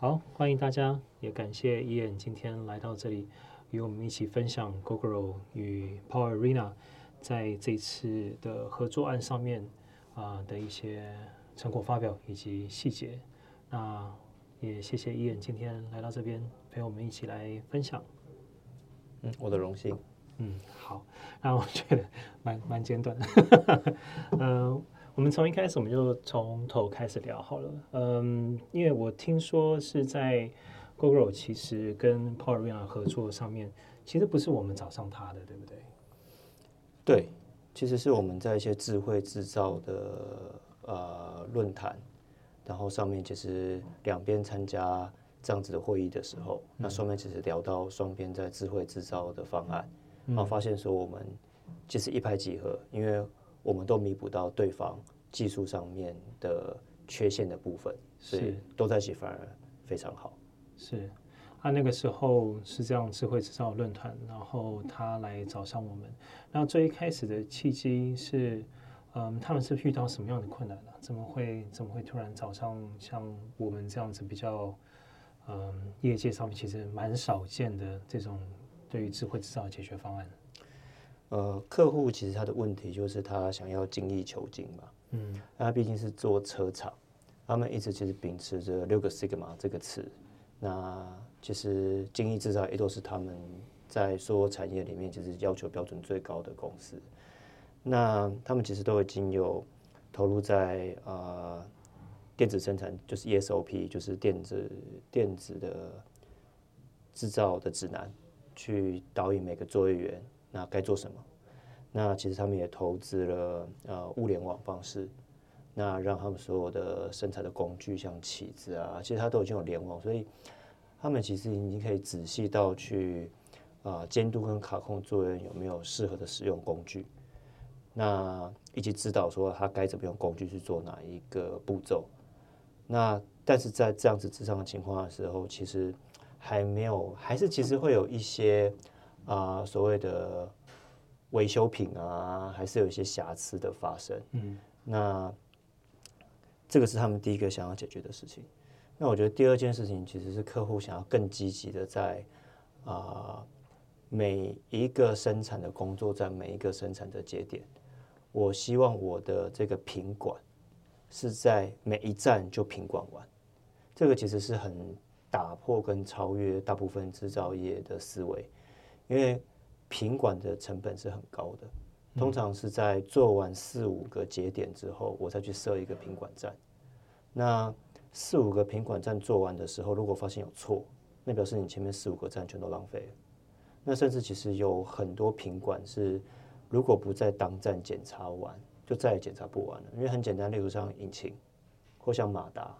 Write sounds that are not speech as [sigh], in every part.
好，欢迎大家，也感谢 Ian 今天来到这里，与我们一起分享 Google 与 Power Arena 在这次的合作案上面啊、呃、的一些成果发表以及细节。那也谢谢 Ian 今天来到这边陪我们一起来分享。嗯，我的荣幸。嗯，好，那我觉得蛮蛮简短的。嗯、[laughs] 呃。我们从一开始，我们就从头开始聊好了。嗯，因为我听说是在 Gogoro 其实跟 Power Arena 合作上面，其实不是我们找上他的，对不对？对，其实是我们在一些智慧制造的呃论坛，然后上面其实两边参加这样子的会议的时候，嗯、那上面其实聊到双边在智慧制造的方案，嗯、然后发现说我们其实一拍即合，因为。我们都弥补到对方技术上面的缺陷的部分，所以都在一起反而非常好。是，啊，那个时候是这样智慧制造论坛，然后他来找上我们。那最一开始的契机是，嗯，他们是遇到什么样的困难呢？怎么会怎么会突然找上像我们这样子比较，嗯，业界上面其实蛮少见的这种对于智慧制造的解决方案？呃，客户其实他的问题就是他想要精益求精嘛，嗯，他毕竟是做车厂，他们一直其实秉持着六个 Sigma 这个词，那其实精益制造也都是他们在所有产业里面其实要求标准最高的公司，那他们其实都已经有投入在啊、呃、电子生产，就是 ESOP，就是电子电子的制造的指南，去导引每个作业员。那该做什么？那其实他们也投资了呃物联网方式，那让他们所有的生产的工具，像起子啊，其实它都已经有联网，所以他们其实已经可以仔细到去啊监督跟卡控作业有没有适合的使用工具，那以及指导说他该怎么用工具去做哪一个步骤。那但是在这样子之上的情况的时候，其实还没有，还是其实会有一些。啊，所谓的维修品啊，还是有一些瑕疵的发生。嗯，那这个是他们第一个想要解决的事情。那我觉得第二件事情其实是客户想要更积极的在啊每一个生产的工作站，每一个生产的节点，我希望我的这个品管是在每一站就品管完。这个其实是很打破跟超越大部分制造业的思维。因为品管的成本是很高的，通常是在做完四五个节点之后，我再去设一个品管站。那四五个品管站做完的时候，如果发现有错，那表示你前面四五个站全都浪费了。那甚至其实有很多品管是，如果不在当站检查完，就再也检查不完了。因为很简单，例如像引擎，或像马达，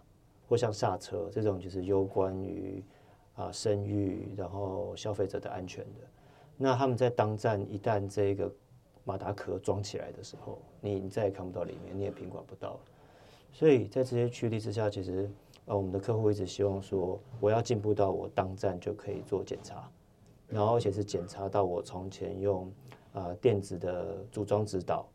或像刹车这种，就是攸关于啊声誉，然后消费者的安全的。那他们在当站一旦这个马达壳装起来的时候，你再也看不到里面，你也品管不到。所以在这些驱力之下，其实呃我们的客户一直希望说，我要进步到我当站就可以做检查，然后而且是检查到我从前用啊、电子的组装指导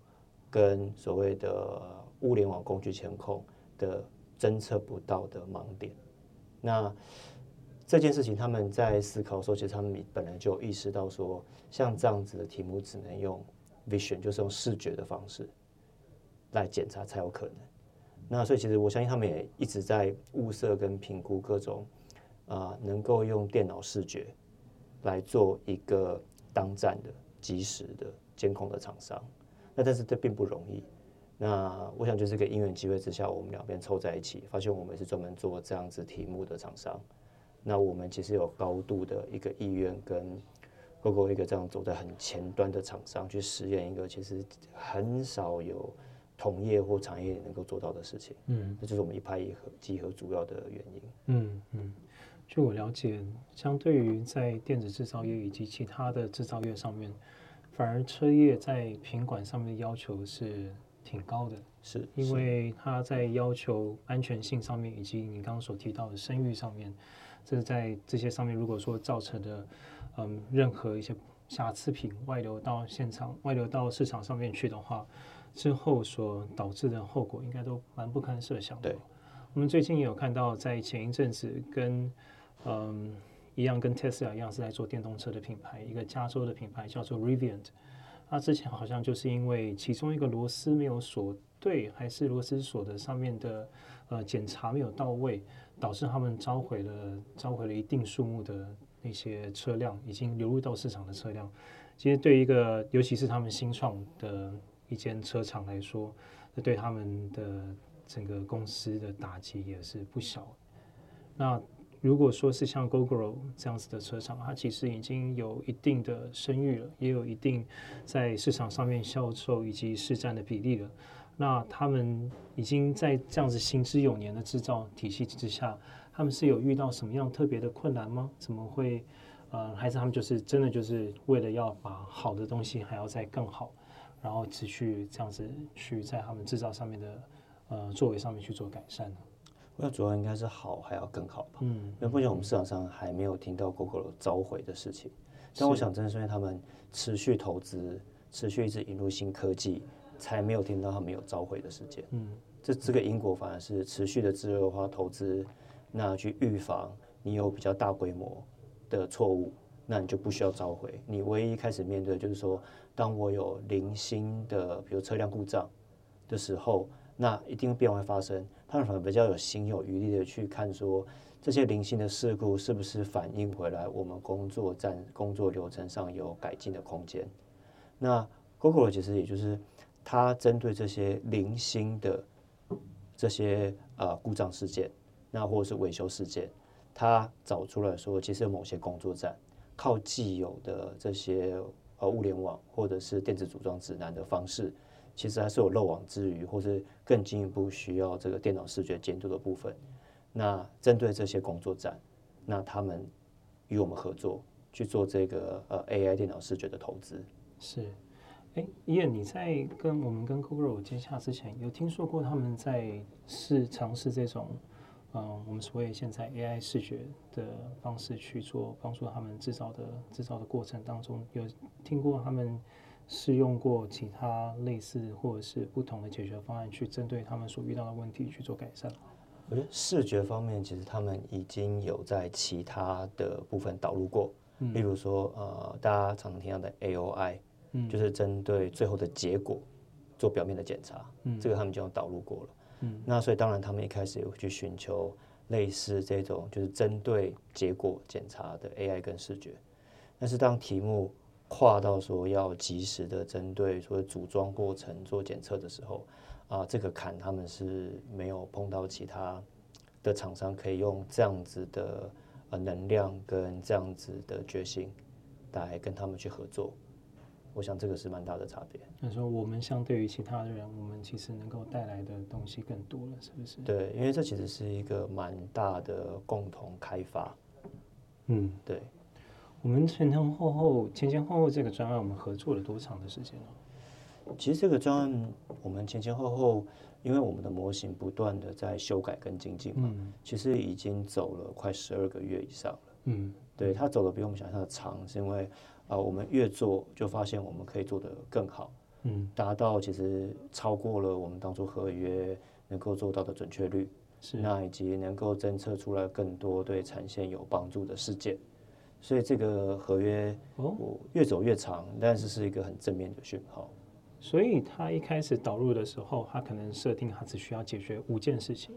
跟所谓的物联网工具监控的侦测不到的盲点。那这件事情，他们在思考的时候，其实他们本来就意识到说，像这样子的题目只能用 vision，就是用视觉的方式来检查才有可能。那所以，其实我相信他们也一直在物色跟评估各种啊、能够用电脑视觉来做一个当站的即时的监控的厂商。那但是这并不容易。那我想，就是个因缘机会之下，我们两边凑在一起，发现我们是专门做这样子题目的厂商。那我们其实有高度的一个意愿，跟 Gogoro 一个这样走在很前端的厂商去实验一个其实很少有同业或产业能够做到的事情。嗯，这就是我们一拍一合集合主要的原因。嗯嗯，据我了解，相对于在电子制造业以及其他的制造业上面，反而车业在品管上面的要求是挺高的。是，因为它在要求安全性上面，以及你刚刚所提到的声誉上面。这是在这些上面，如果说造成的，嗯，任何一些瑕疵品外流到现场、外流到市场上面去的话，之后所导致的后果应该都蛮不堪设想的。对，我们最近也有看到，在前一阵子跟嗯一样，跟 Tesla 一样是在做电动车的品牌，一个加州的品牌叫做 Rivian。他之前好像就是因为其中一个螺丝没有锁对，还是螺丝锁的上面的呃检查没有到位，导致他们召回了召回了一定数目的那些车辆，已经流入到市场的车辆。其实对一个尤其是他们新创的一间车厂来说，这对他们的整个公司的打击也是不小。那如果说是像 Gogoro 这样子的车厂，它其实已经有一定的声誉了，也有一定在市场上面销售以及市占的比例了。那他们已经在这样子行之有年的制造体系之下，他们是有遇到什么样特别的困难吗？怎么会？呃，还是他们就是真的就是为了要把好的东西还要再更好，然后持续这样子去在他们制造上面的呃作为上面去做改善呢？那主要应该是好，还要更好吧。嗯，因为目前我们市场上还没有听到 Gogoro 召回的事情。但我想，正是因为他们持续投资，持续一直引入新科技，才没有听到他们有召回的事件。嗯，这这个因果反而是持续的自由化投资，那去预防你有比较大规模的错误，那你就不需要召回。你唯一开始面对就是说，当我有零星的，比如车辆故障的时候。那一定变会发生，他们反而比较有心有余力的去看说，这些零星的事故是不是反映回来我们工作站工作流程上有改进的空间。那 Google 其实也就是它针对这些零星的这些呃故障事件，那或者是维修事件，它找出来说，其实某些工作站靠既有的这些呃物联网或者是电子组装指南的方式。其实还是有漏网之鱼，或是更进一步需要这个电脑视觉监督的部分。那针对这些工作站，那他们与我们合作去做这个呃 AI 电脑视觉的投资。是，哎，伊恩，你在跟我们跟 Gogoro 接洽之前，有听说过他们在试尝试这种嗯、我们所谓现在 AI 视觉的方式去做帮助他们制造的制造的过程当中，有听过他们？试用过其他类似或者是不同的解决方案，去针对他们所遇到的问题去做改善。我觉得视觉方面，其实他们已经有在其他的部分导入过，嗯、例如说，呃，大家常常听到的 AOI，嗯，就是针对最后的结果做表面的检查，嗯，这个他们就有导入过了，嗯，那所以当然他们一开始也会去寻求类似这种就是针对结果检查的 AI 跟视觉，但是当题目。跨到说要及时的针对说组装过程做检测的时候，啊，这个坎他们是没有碰到其他的厂商可以用这样子的呃能量跟这样子的决心来跟他们去合作。我想这个是蛮大的差别。那说我们相对于其他的人，我们其实能够带来的东西更多了，是不是？对，因为这其实是一个蛮大的共同开发。嗯，对。我们前前后后、前前后后这个专案，我们合作了多长的时间呢？其实这个专案，我们前前后后，因为我们的模型不断的在修改跟精进嘛，嗯、其实已经走了快十二个月以上了。嗯，对，它走的比我们想象的长，是因为啊、呃，我们越做就发现我们可以做得更好，嗯，达到其实超过了我们当初合约能够做到的准确率，是那以及能够侦测出来更多对产线有帮助的事件。所以这个合约哦越走越长，哦、但是是一个很正面的讯号。所以他一开始导入的时候，他可能设定他只需要解决五件事情，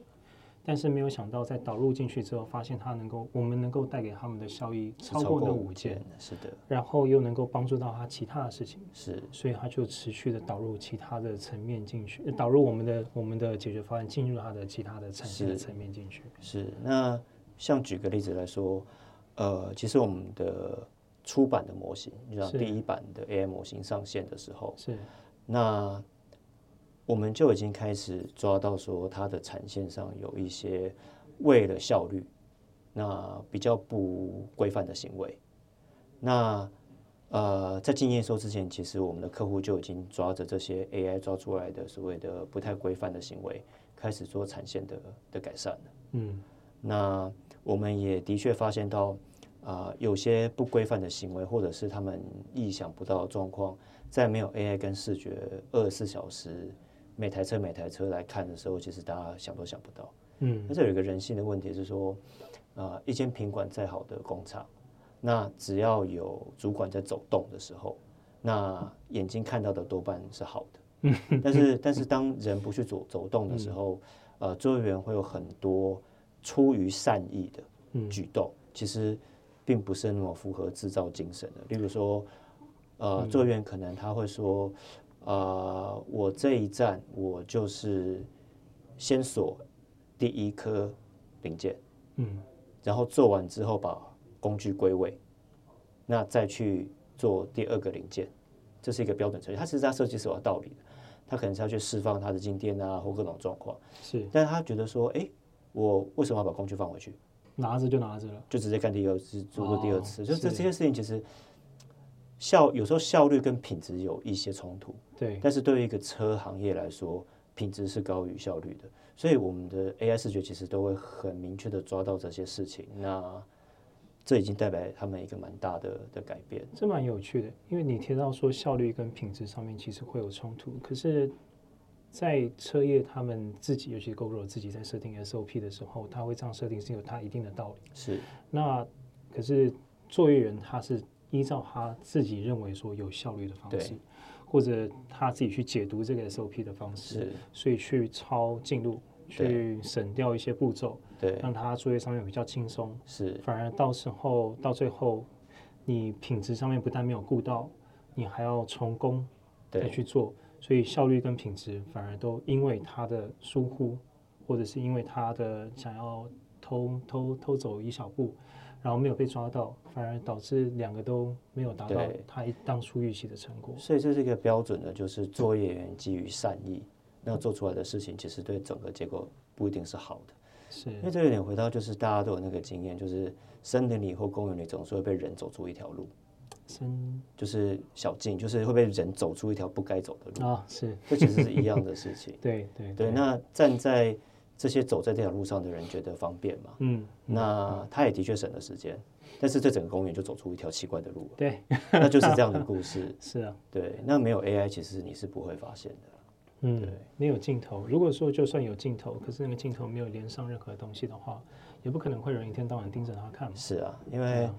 但是没有想到在导入进去之后，发现他能够我们能够带给他们的效益超过那五件，是的。然后又能够帮助到他其他的事情，是。所以他就持续的导入其他的层面进去，导入我们的我们的解决方案进入他的其他的产业的层面进去。是。是。那像举个例子来说。呃，其实我们的出版的模型，就像第一版的 AI 模型上线的时候，是那我们就已经开始抓到说它的产线上有一些为了效率，那比较不规范的行为。那呃，在进验收之前，其实我们的客户就已经抓着这些 AI 抓出来的所谓的不太规范的行为，开始做产线的的改善了。嗯，那我们也的确发现到。啊、呃，有些不规范的行为，或者是他们意想不到的状况，在没有 AI 跟视觉二十四小时每台车每台车来看的时候，其实大家想都想不到。嗯，那这有一个人性的问题是说，呃，一间品管再好的工厂，那只要有主管在走动的时候，那眼睛看到的多半是好的。嗯，但是 [laughs] 但是当人不去走走动的时候，呃，作业员会有很多出于善意的举动，其实并不是那么符合制造精神的。例如说，呃，作业员可能他会说，呃，我这一站我就是先锁第一颗零件，嗯，然后做完之后把工具归位，那再去做第二个零件，这是一个标准程序。它其实它设计是有道理的。他可能是要去释放他的静电啊，或各种状况。是，但是他觉得说，哎、欸，我为什么要把工具放回去？拿着就拿着了，就直接干第二次，做过第二次。哦、就这这些事情，其实效有时候效率跟品质有一些冲突。对。但是对于一个车行业来说，品质是高于效率的，所以我们的 AI 视觉其实都会很明确的抓到这些事情。那这已经代表他们一个蛮大的的改变，这蛮有趣的。因为你提到说效率跟品质上面其实会有冲突，可是，在车业他们自己，尤其是 Gogoro 自己在设定 SOP 的时候，他会这样设定是有他一定的道理。是。那可是作业员他是依照他自己认为说有效率的方式，或者他自己去解读这个 SOP 的方式，所以去抄进度，去省掉一些步骤。对，让他作业上面比较轻松，是，反而到时候到最后，你品质上面不但没有顾到，你还要重工再去做，所以效率跟品质反而都因为他的疏忽，或者是因为他的想要偷偷偷走一小步，然后没有被抓到，反而导致两个都没有达到他当初预期的成果。所以这是一个标准的，就是作业员基于善意，那做出来的事情其实对整个结果不一定是好的。是，因为这有点回到，就是大家都有那个经验，就是森林里或公园里总是会被人走出一条路，森就是小径，就是会被人走出一条不该走的路啊。是，这其实是一样的事情。[laughs] 对对对。那站在这些走在这条路上的人觉得方便嘛？嗯。那他也的确省了时间，但是这整个公园就走出一条奇怪的路。对，那就是这样的故事。[laughs] 是啊。对，那没有 AI，其实你是不会发现的。嗯，没有镜头。如果说就算有镜头，可是那个镜头没有连上任何东西的话，也不可能会有人一天到晚盯着它看。是啊，因为、啊、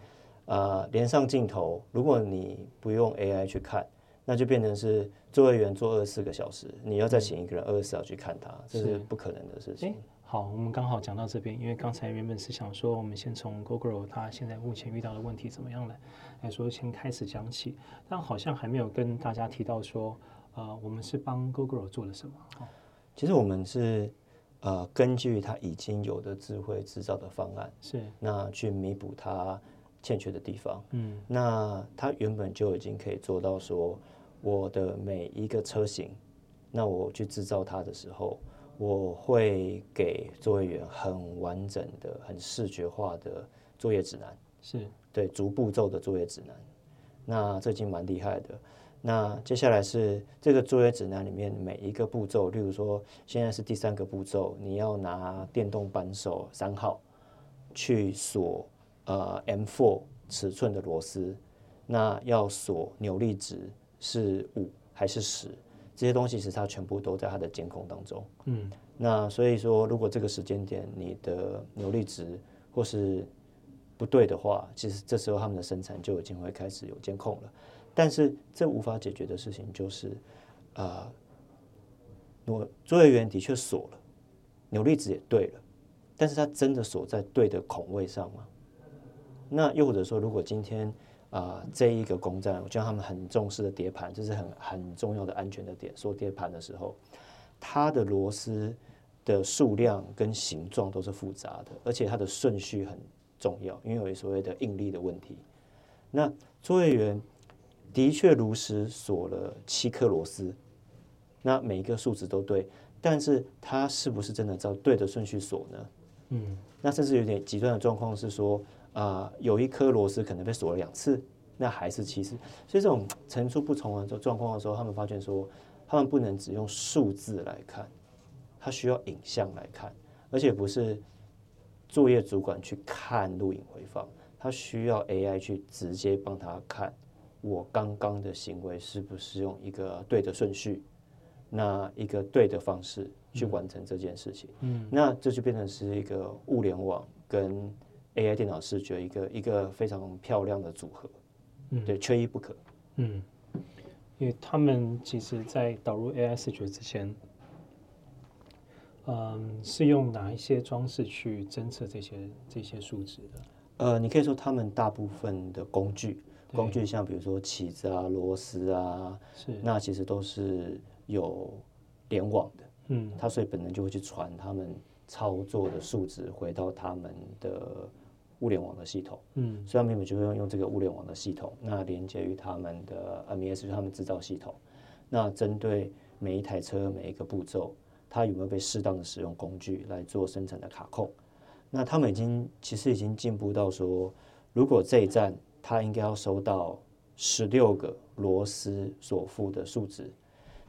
呃，连上镜头，如果你不用 AI 去看，那就变成是作业员做二十四个小时，你要再请一个人二十四小时去看它，这是不可能的事情。好，我们刚好讲到这边，因为刚才原本是想说，我们先从 Google 它现在目前遇到的问题怎么样来来说先开始讲起，但好像还没有跟大家提到说。呃，我们是帮 Google 做了什么？其实我们是呃根据它已经有的智慧制造的方案，是那去弥补它欠缺的地方。嗯，那它原本就已经可以做到说，我的每一个车型，那我去制造它的时候，我会给作业员很完整的、很视觉化的作业指南，是对逐步骤的作业指南。那这已经蛮厉害的。那接下来是这个作业指南里面每一个步骤，例如说现在是第三个步骤，你要拿电动扳手三号去锁呃 M4 尺寸的螺丝，那要锁扭力值是五还是十？这些东西其实它全部都在它的监控当中。嗯，那所以说如果这个时间点你的扭力值或是不对的话，其实这时候他们的生产就已经会开始有监控了。但是这无法解决的事情就是，啊、呃，我作业员的确锁了，扭力值也对了，但是他真的锁在对的孔位上吗？那又或者说，如果今天啊、呃、这一个工站，我觉得他们很重视的碟盘，这是很很重要的安全的点，说碟盘的时候，它的螺丝的数量跟形状都是复杂的，而且它的顺序很重要，因为有所谓的应力的问题。那作业员。的确如实锁了七颗螺丝，那每一个数值都对，但是它是不是真的照对的顺序锁呢？嗯，那甚至有点极端的状况是说，啊、呃，有一颗螺丝可能被锁了两次，那还是七次。所以这种层出不穷的状况的时候，他们发现说，他们不能只用数字来看，他需要影像来看，而且不是作业主管去看录影回放，他需要 AI 去直接帮他看。我刚刚的行为是不是用一个对的顺序？那一个对的方式去完成这件事情。嗯，那这就变成是一个物联网跟 AI 电脑视觉一个一个非常漂亮的组合。嗯，对，缺一不可。嗯，因为他们其实在导入 AI 视觉之前，嗯，是用哪一些装置去侦测这些这些数值的？呃，你可以说他们大部分的工具，工具像比如说起子啊、螺丝啊，是那其实都是有联网的。嗯，它所以本能就会去传他们操作的数值回到他们的物联网的系统。嗯，所以他们就会用用这个物联网的系统，那连接于他们的 MES，就是他们制造系统。那针对每一台车每一个步骤，它有没有被适当的使用工具来做生产的卡控？那他们已经其实已经进步到说，如果这一站他应该要收到十六个螺丝所付的数值，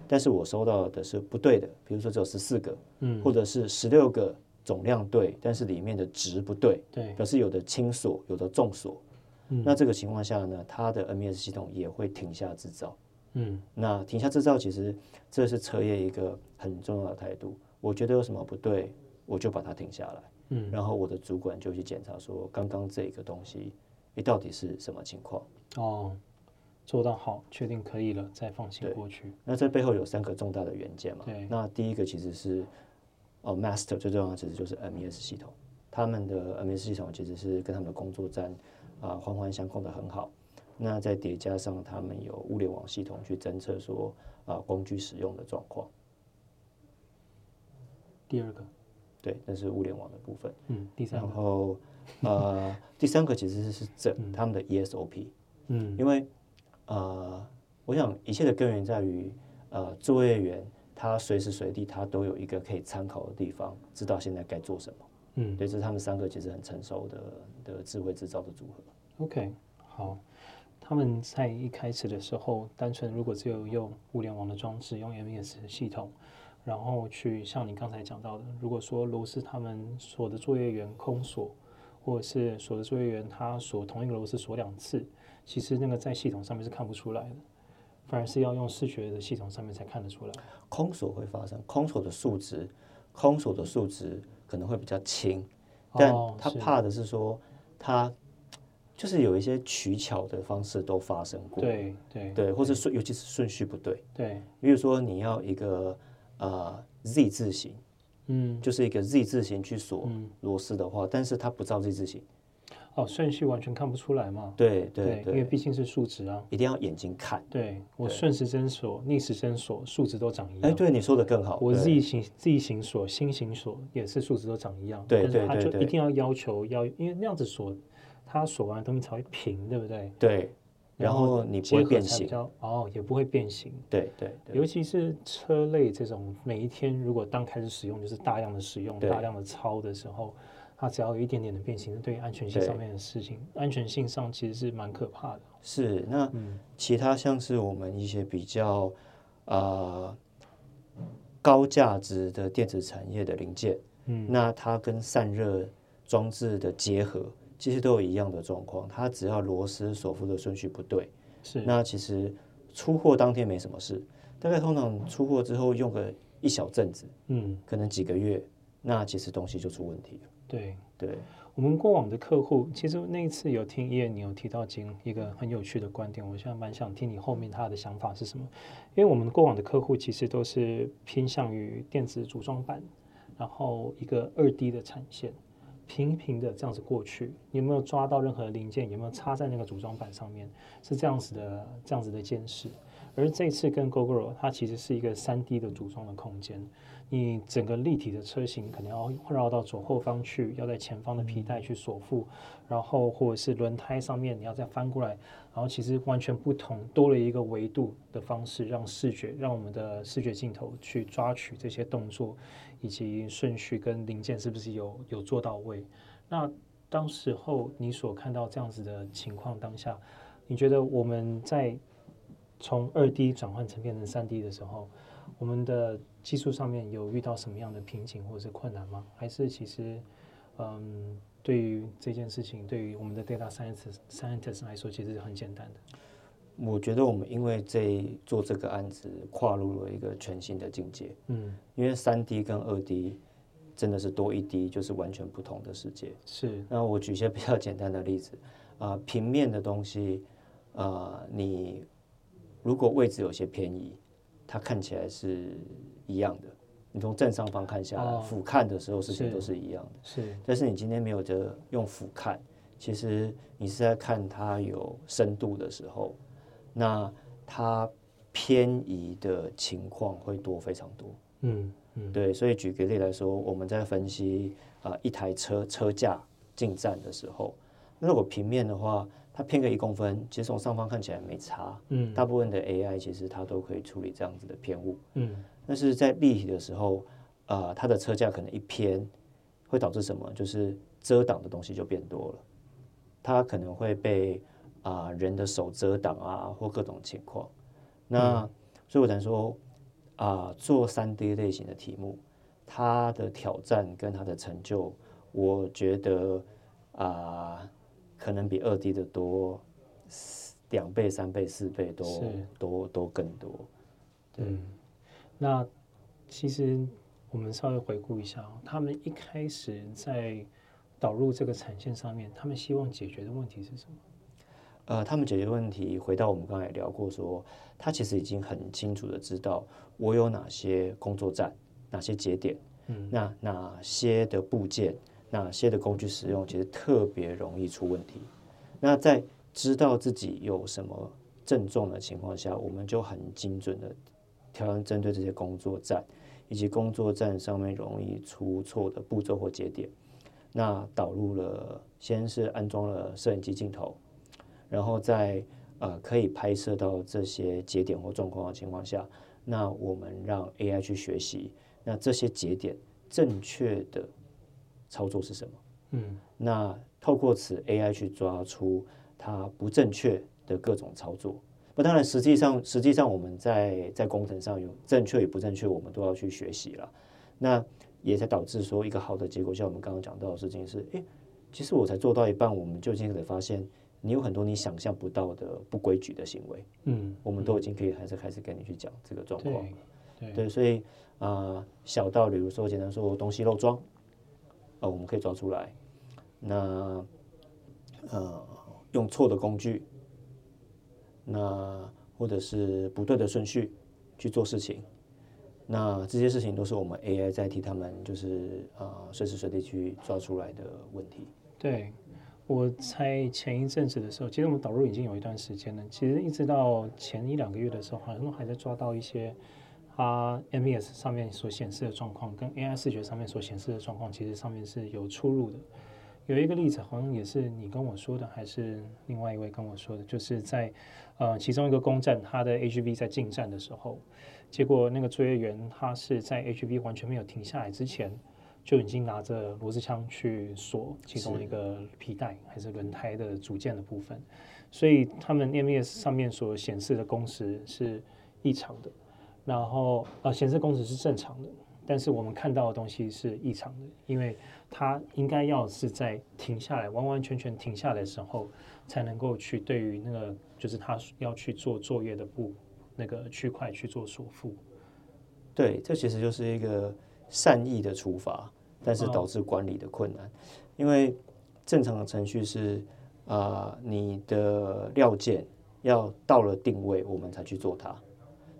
但是我收到的是不对的，比如说只有十四个，嗯，或者是十六个总量对，但是里面的值不对，对，表示有的轻锁，有的重锁，嗯，那这个情况下呢，它的 MES 系统也会停下制造，嗯，那停下制造其实这是车业一个很重要的态度，我觉得有什么不对，我就把它停下来。嗯，然后我的主管就去检查说，刚刚这个东西，你到底是什么情况？哦，做到好，确定可以了，再放行过去。那这背后有三个重大的元件嘛？对。那第一个其实是，哦，Master 最重要的其实就是 MES 系统，他们的 MES 系统其实是跟他们的工作站啊环环相扣的很好。那再叠加上他们有物联网系统去侦测说啊工具使用的状况。第二个。对，那是物联网的部分。嗯，第三个。然后，呃，第三个其实是整他们的 ESOP。嗯，因为呃，我想一切的根源在于呃，作业员他随时随地他都有一个可以参考的地方，知道现在该做什么。嗯，对，这是他们三个其实很成熟的的智慧制造的组合。OK，好，他们在一开始的时候，单纯如果只有用物联网的装置，用 MES 系统。然后去像你刚才讲到的，如果说螺丝他们锁的作业员空锁，或者是锁的作业员他锁同一个螺丝锁两次，其实那个在系统上面是看不出来的，反而是要用视觉的系统上面才看得出来。空锁会发生，空锁的数值，空锁的数值可能会比较轻，但他怕的是说他就是有一些取巧的方式都发生过，对对对，或者顺尤其是顺序不对，对，比如说你要一个。呃，Z 字形，嗯，就是一个 Z 字形去锁螺丝的话，但是它不照 Z 字形，哦，顺序完全看不出来嘛。对对对，因为毕竟是数值啊，一定要眼睛看。对，我顺时针锁、逆时针锁，数值都长一样。哎，对，你说的更好。我 Z 型 Z 型锁、心型锁也是数值都长一样。对对对，它就一定要要求要，因为那样子锁，它锁完的东西才会平，对不对？对。然后你不会变形哦，也不会变形。对对，尤其是车类这种，每一天如果刚开始使用就是大量的使用、大量的操的时候，它只要有一点点的变形，对于安全性上面的事情，安全性上其实是蛮可怕的。是，那其他像是我们一些比较呃高价值的电子产业的零件，嗯，那它跟散热装置的结合。其实都有一样的状况，它只要螺丝锁付的顺序不对，是那其实出货当天没什么事，大概通常出货之后用个一小阵子，嗯，可能几个月，那其实东西就出问题了。对对，我们过往的客户，其实那一次有听叶你有提到金一个很有趣的观点，我现在蛮想听你后面他的想法是什么？因为我们过往的客户其实都是偏向于电子组装板，然后一个二 D 的产线。平平的这样子过去，你有没有抓到任何零件？有没有插在那个组装板上面？是这样子的，这样子的监视。而这次跟 Google，它其实是一个三 D 的组装的空间。你整个立体的车型可能要绕到左后方去，要在前方的皮带去锁付，然后或者是轮胎上面你要再翻过来，然后其实完全不同，多了一个维度的方式，让视觉，让我们的视觉镜头去抓取这些动作。以及顺序跟零件是不是有有做到位？那当时候你所看到这样子的情况当下，你觉得我们在从二 D 转换成变成三 D 的时候，我们的技术上面有遇到什么样的瓶颈或者是困难吗？还是其实，嗯，对于这件事情，对于我们的 data scientist scientist 来说，其实是很简单的。我觉得我们因为这做这个案子，跨入了一个全新的境界。嗯，因为三 D 跟二 D 真的是多一 D 就是完全不同的世界。是。那我举一些比较简单的例子啊、呃，平面的东西啊、呃，你如果位置有些偏移，它看起来是一样的。你从正上方看下来，俯瞰的时候事情都是一样的。是。但是你今天没有的用俯瞰，其实你是在看它有深度的时候。那它偏移的情况会多非常多，嗯嗯，对，所以举个例来说，我们在分析啊、呃、一台车车架进站的时候，那如果平面的话，它偏个一公分，其实从上方看起来没差，嗯，大部分的 AI 其实它都可以处理这样子的偏误，嗯，但是在立体的时候，啊、呃，它的车架可能一偏，会导致什么？就是遮挡的东西就变多了，它可能会被。啊，人的手遮挡啊，或各种情况，那、嗯、所以我才说啊，做三 D 类型的题目，它的挑战跟它的成就，我觉得啊，可能比二 D 的多两倍、三倍、四倍都都都更多。嗯，那其实我们稍微回顾一下，他们一开始在导入这个产线上面，他们希望解决的问题是什么？呃，他们解决问题，回到我们刚才也聊过说，说他其实已经很清楚的知道我有哪些工作站，哪些节点，嗯，那哪些的部件，哪些的工具使用，其实特别容易出问题。那在知道自己有什么症状的情况下，我们就很精准的挑针对这些工作站，以及工作站上面容易出错的步骤或节点，那导入了，先是安装了摄影机镜头。然后在呃可以拍摄到这些节点或状况的情况下，那我们让 AI 去学习，那这些节点正确的操作是什么？嗯，那透过此 AI 去抓出它不正确的各种操作。那当然，实际上实际上我们在在工程上有正确与不正确，我们都要去学习了。那也才导致说一个好的结果，像我们刚刚讲到的事情是，诶，其实我才做到一半，我们就已经得发现。你有很多你想象不到的不规矩的行为，嗯，我们都已经可以还是开始跟你去讲这个状况了，对，对，所以啊、呃，小到比如说简单说东西漏装，啊、我们可以抓出来，那呃用错的工具，那或者是不对的顺序去做事情，那这些事情都是我们 AI 在替他们就是啊随时随地去抓出来的问题，对。我猜前一阵子的时候，其实我们导入已经有一段时间了。其实一直到前一两个月的时候，好像都还在抓到一些它 MES 上面所显示的状况，跟 AI 视觉上面所显示的状况，其实上面是有出入的。有一个例子，好像也是你跟我说的，还是另外一位跟我说的，就是在呃其中一个工站，它的 HV 在进站的时候，结果那个作业员他是在 HV 完全没有停下来之前。就已经拿着螺丝枪去锁其中一个皮带还是轮胎的组件的部分，所以他们 MES 上面所显示的工时是异常的，然后呃显示工时是正常的，但是我们看到的东西是异常的，因为它应该要是在停下来完完全全停下来的时候，才能够去对于那个就是他要去做作业的部那个区块去做锁付。对，这其实就是一个善意的处罚。但是导致管理的困难，因为正常的程序是啊、呃，你的料件要到了定位，我们才去做它。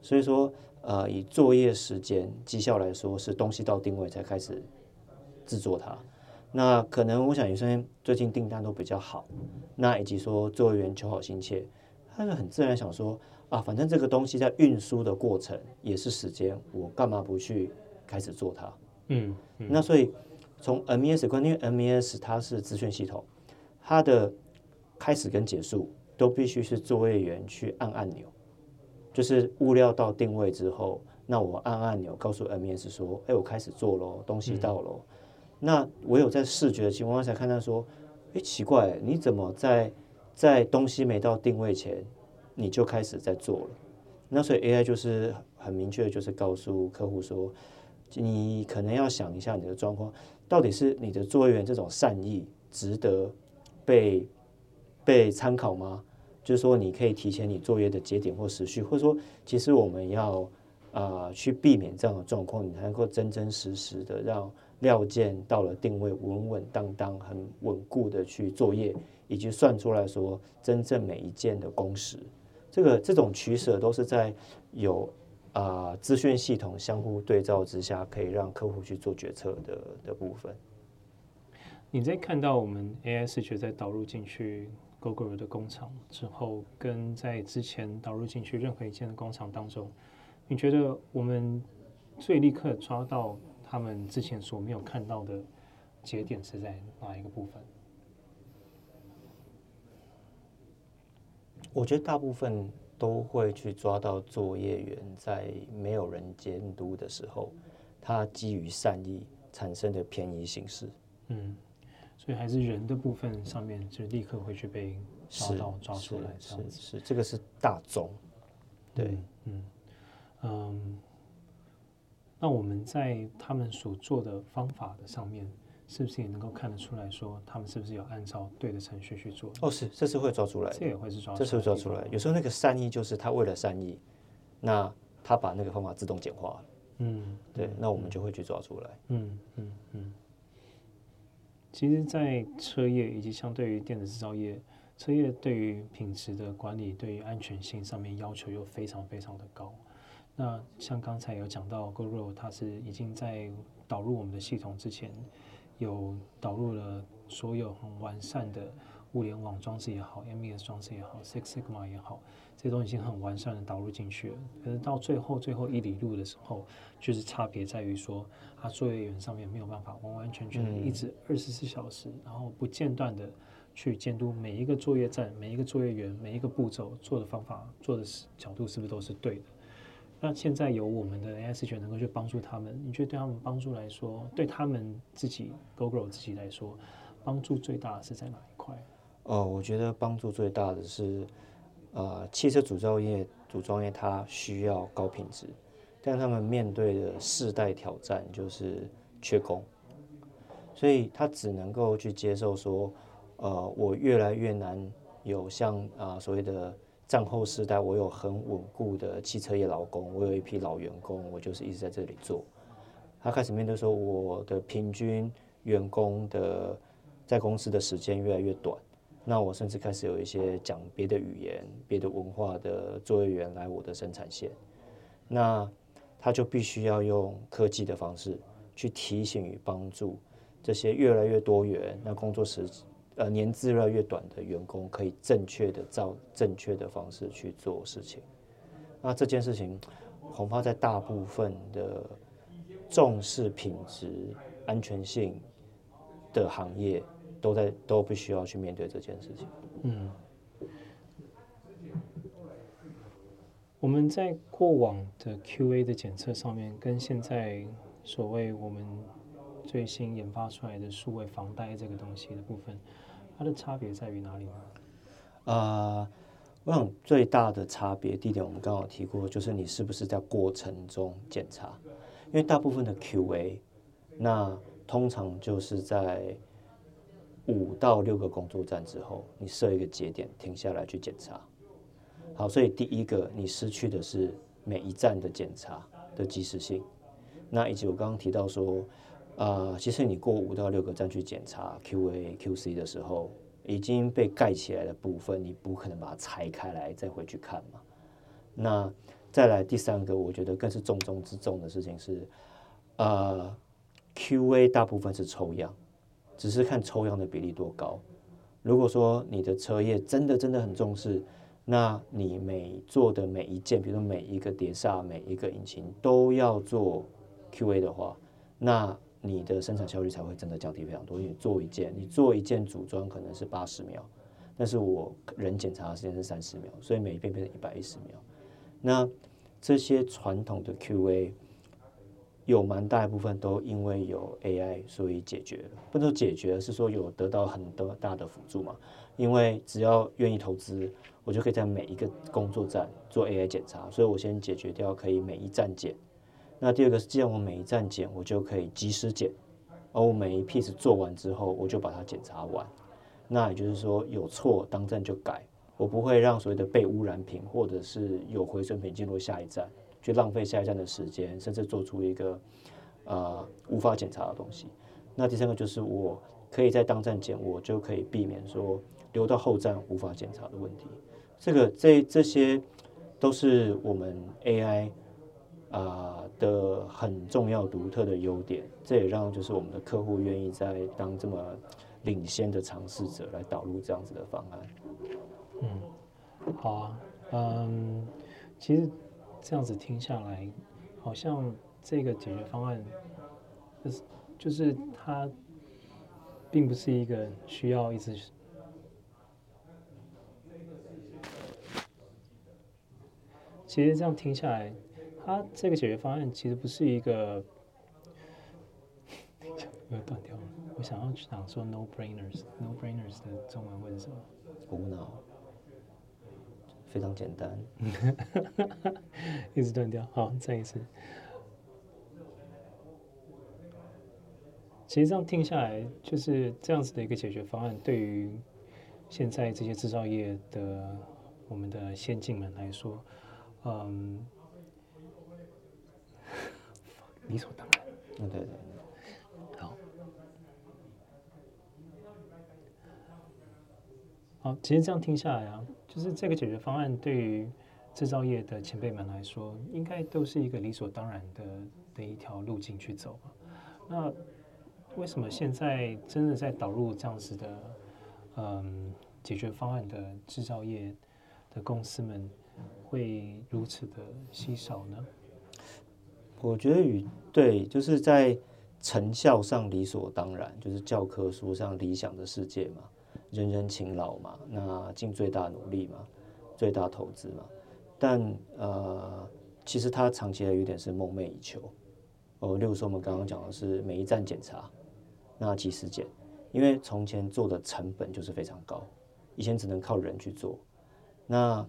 所以说，呃，以作业时间绩效来说，是东西到定位才开始制作它。那可能我想，有些最近订单都比较好，那以及说作业员求好心切，他就很自然想说啊，反正这个东西在运输的过程也是时间，我干嘛不去开始做它？嗯，嗯，那所以从 MES 观念，MES 它是资讯系统，它的开始跟结束都必须是作业员去按按钮，就是物料到定位之后，那我按按钮告诉 MES 说，哎，我开始做喽，东西到喽。嗯、那我有在视觉的情况下看到说，哎，奇怪，你怎么在在东西没到定位前你就开始在做了？那所以 AI 就是很明确的，就是告诉客户说。你可能要想一下你的状况，到底是你的作业员这种善意值得被被参考吗？就是说你可以提前你作业的节点或时序，或者说其实我们要啊、呃、去避免这样的状况，你才能够真真实实的让料件到了定位稳稳当当、很稳固的去作业，以及算出来说真正每一件的工时，这个这种取舍都是在有。啊，资讯系统相互对照之下，可以让客户去做决策的的部分。你在看到我们 AI 视觉在导入进去 Gogoro 的工厂之后，跟在之前导入进去任何一间的工厂当中，你觉得我们最立刻抓到他们之前所没有看到的节点是在哪一个部分？我觉得大部分。都会去抓到作业员在没有人监督的时候，他基于善意产生的便宜形式。嗯，所以还是人的部分上面就立刻会去被抓到抓出来，这样子，是，这个是大宗。对，嗯嗯，那我们在他们所做的方法的上面。是不是也能够看得出来说，他们是不是有按照对的程序去做？哦，是，这是会抓出来，这也会是抓，这是会抓出来。有时候那个善意就是他为了善意，那他把那个方法自动简化了。嗯，对，那我们就会去抓出来。嗯嗯嗯。其实，在车业以及相对于电子制造业，车业对于品质的管理、对于安全性上面要求又非常非常的高。那像刚才有讲到，Gogoro 它是已经在导入我们的系统之前。有导入了所有很完善的物联网装置也好，MES 装置也好，Six Sigma 也好，这些都已经很完善的导入进去了。可是到最后最后一里路的时候，就是差别在于说，它作业员上面没有办法完完全全的一直二十四小时，然后不间断的去监督每一个作业站、每一个作业员、每一个步骤做的方法、做的角度是不是都是对的。那现在有我们的 AI 视觉能够去帮助他们，你觉得对他们帮助来说，对他们自己 Gogoro 自己来说，帮助最大的是在哪一块？哦，我觉得帮助最大的是，呃，汽车组装业组装业它需要高品质，但他们面对的世代挑战就是缺工，所以他只能够去接受说，呃，我越来越难有像啊、所谓的。战后时代，我有很稳固的汽车业劳工，我有一批老员工，我就是一直在这里做。他开始面对说，我的平均员工的在公司的时间越来越短，那我甚至开始有一些讲别的语言、别的文化的作业员来我的生产线，那他就必须要用科技的方式去提醒与帮助这些越来越多元那工作时。呃，年资越来越短的员工可以正确的照正确的方式去做事情。那这件事情恐怕在大部分的重视品质、安全性的行业，都在都必须要去面对这件事情。嗯，我们在过往的 QA 的检测上面，跟现在所谓我们最新研发出来的数位防呆这个东西的部分。它的差别在于哪里呢？呃，我想最大的差别，地点我们刚好提过，就是你是不是在过程中检查，因为大部分的 QA，那通常就是在五到六个工作站之后，你设一个节点停下来去检查。好，所以第一个你失去的是每一站的检查的及时性，那以及我刚刚提到说。啊、呃，其实你过五到六个站去检查 QA、QC 的时候，已经被盖起来的部分，你不可能把它拆开来再回去看嘛。那再来第三个，我觉得更是重中之重的事情是，呃，QA 大部分是抽样，只是看抽样的比例多高。如果说你的车业真的真的很重视，那你每做的每一件，比如说每一个碟刹、每一个引擎都要做 QA 的话，那你的生产效率才会真的降低非常多。因为做一件，你做一件组装可能是八十秒，但是我人检查的时间是三十秒，所以每一遍变成一百一十秒。那这些传统的 QA 有蛮大一部分都因为有 AI 所以解决了，不能说解决，是说有得到很多大的辅助嘛。因为只要愿意投资，我就可以在每一个工作站做 AI 检查，所以我先解决掉可以每一站检。那第二个是，既然我每一站检，我就可以及时检，而我每一 piece 做完之后，我就把它检查完。那也就是说，有错当站就改，我不会让所谓的被污染品或者是有回损品进入下一站，去浪费下一站的时间，甚至做出一个呃无法检查的东西。那第三个就是我可以在当站检，我就可以避免说留到后站无法检查的问题。这个这这些都是我们 AI 啊、的很重要独特的优点。这也让就是我们的客户愿意在当这么领先的尝试者来导入这样子的方案。嗯，好啊，嗯，其实这样子听下来，好像这个解决方案就是就是它并不是一个需要一直。其实这样听下来，它这个解决方案其实不是一个，没有断掉了。我想要去讲说 no brainers，no brainers 的中文会是什么？无脑，非常简单。[laughs] 一直断掉，好，再一次。其实这样听下来，就是这样子的一个解决方案，对于现在这些制造业的我们的先进们来说。嗯，理所当然。嗯，对对。好，好，其实这样听下来啊，就是这个解决方案对于制造业的前辈们来说，应该都是一个理所当然的的一条路径去走吧。那为什么现在真的在导入这样子的嗯解决方案的制造业的公司们？会如此的稀少呢？我觉得与对，就是在成效上理所当然，就是教科书上理想的世界嘛，人人勤劳嘛，那尽最大努力嘛，最大投资嘛。但呃，其实它长期的有点是梦寐以求。哦，例如说我们刚刚讲的是每一站检查，那即时检，因为从前做的成本就是非常高，以前只能靠人去做，那。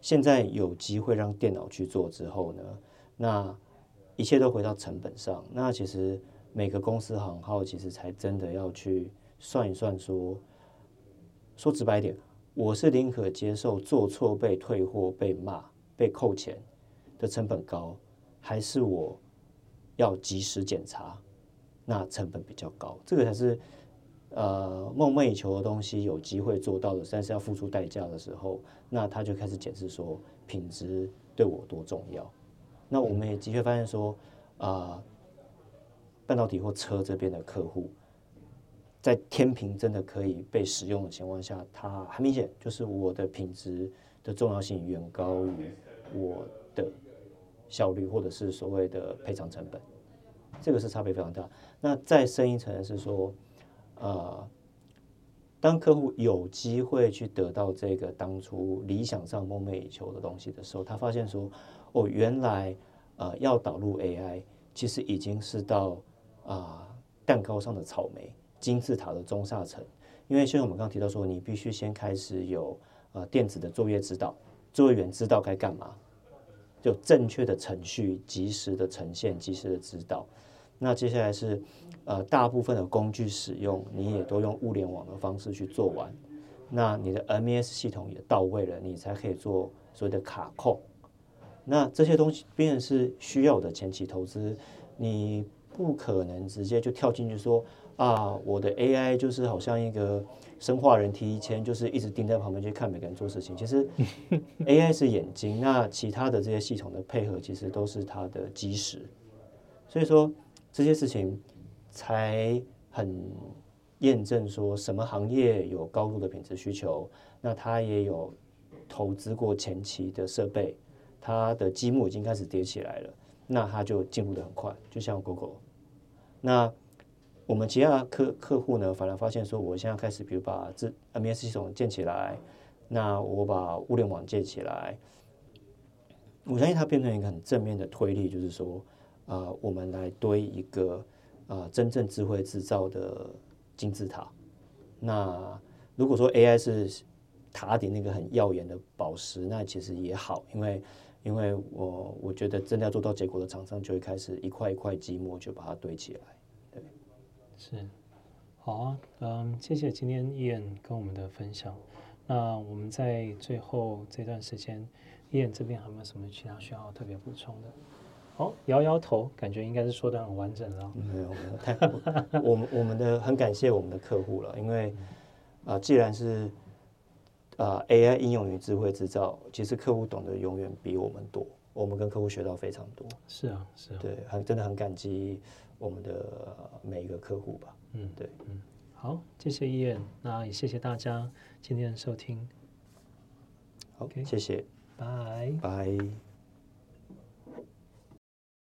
现在有机会让电脑去做之后呢，那一切都回到成本上。那其实每个公司行号其实才真的要去算一算说，说说直白一点，我是宁可接受做错被退货、被骂、被扣钱的成本高，还是我要及时检查，那成本比较高，这个才是。呃，梦寐以求的东西有机会做到的，但是要付出代价的时候，那他就开始检视说品质对我多重要。那我们也的确发现说，啊、呃，半导体或车这边的客户，在天平真的可以被使用的情况下，它很明显就是我的品质的重要性远高于我的效率或者是所谓的赔偿成本，这个是差别非常大。那再深一层是说。呃，当客户有机会去得到这个当初理想上梦寐以求的东西的时候，他发现说，哦，原来呃要导入 AI，其实已经是到啊、呃、蛋糕上的草莓，金字塔的中下层。因为像我们刚刚提到说，你必须先开始有呃电子的作业指导，作业员知道该干嘛，就正确的程序，及时的呈现，及时的指导。那接下来是，呃，大部分的工具使用，你也都用物联网的方式去做完，那你的 MES 系统也到位了，你才可以做所谓的卡控。那这些东西变成是需要的前期投资，你不可能直接就跳进去说啊，我的 AI 就是好像一个生化人提前就是一直盯在旁边去看每个人做事情。其实 [laughs] AI 是眼睛，那其他的这些系统的配合其实都是它的基石，所以说。这些事情才很验证说什么行业有高度的品质需求，那它也有投资过前期的设备，它的积木已经开始叠起来了，那它就进步的很快，就像 Google。那我们其他客客户呢，反而发现说，我现在开始，比如把这 MES 系统建起来，那我把物联网建起来，我相信它变成一个很正面的推力，就是说。啊、我们来堆一个啊、真正智慧制造的金字塔。那如果说 AI 是塔顶那个很耀眼的宝石，那其实也好，因为因为我我觉得真的要做到结果的厂商就会开始一块一块积木就把它堆起来。是，好啊，嗯，谢谢今天 Ian 跟我们的分享。那我们在最后这段时间，伊恩这边还有没有什么其他需要特别补充的？哦，摇摇头，感觉应该是说的很完整了。没有没有，太我们我们的很感谢我们的客户了，因为啊、既然是啊、AI 应用于智慧制造，其实客户懂得永远比我们多，我们跟客户学到非常多。是啊是啊，对，很真的很感激我们的每一个客户吧。嗯，对，嗯。好，谢谢医院，那也谢谢大家今天的收听。好，Okay. 谢谢，拜拜。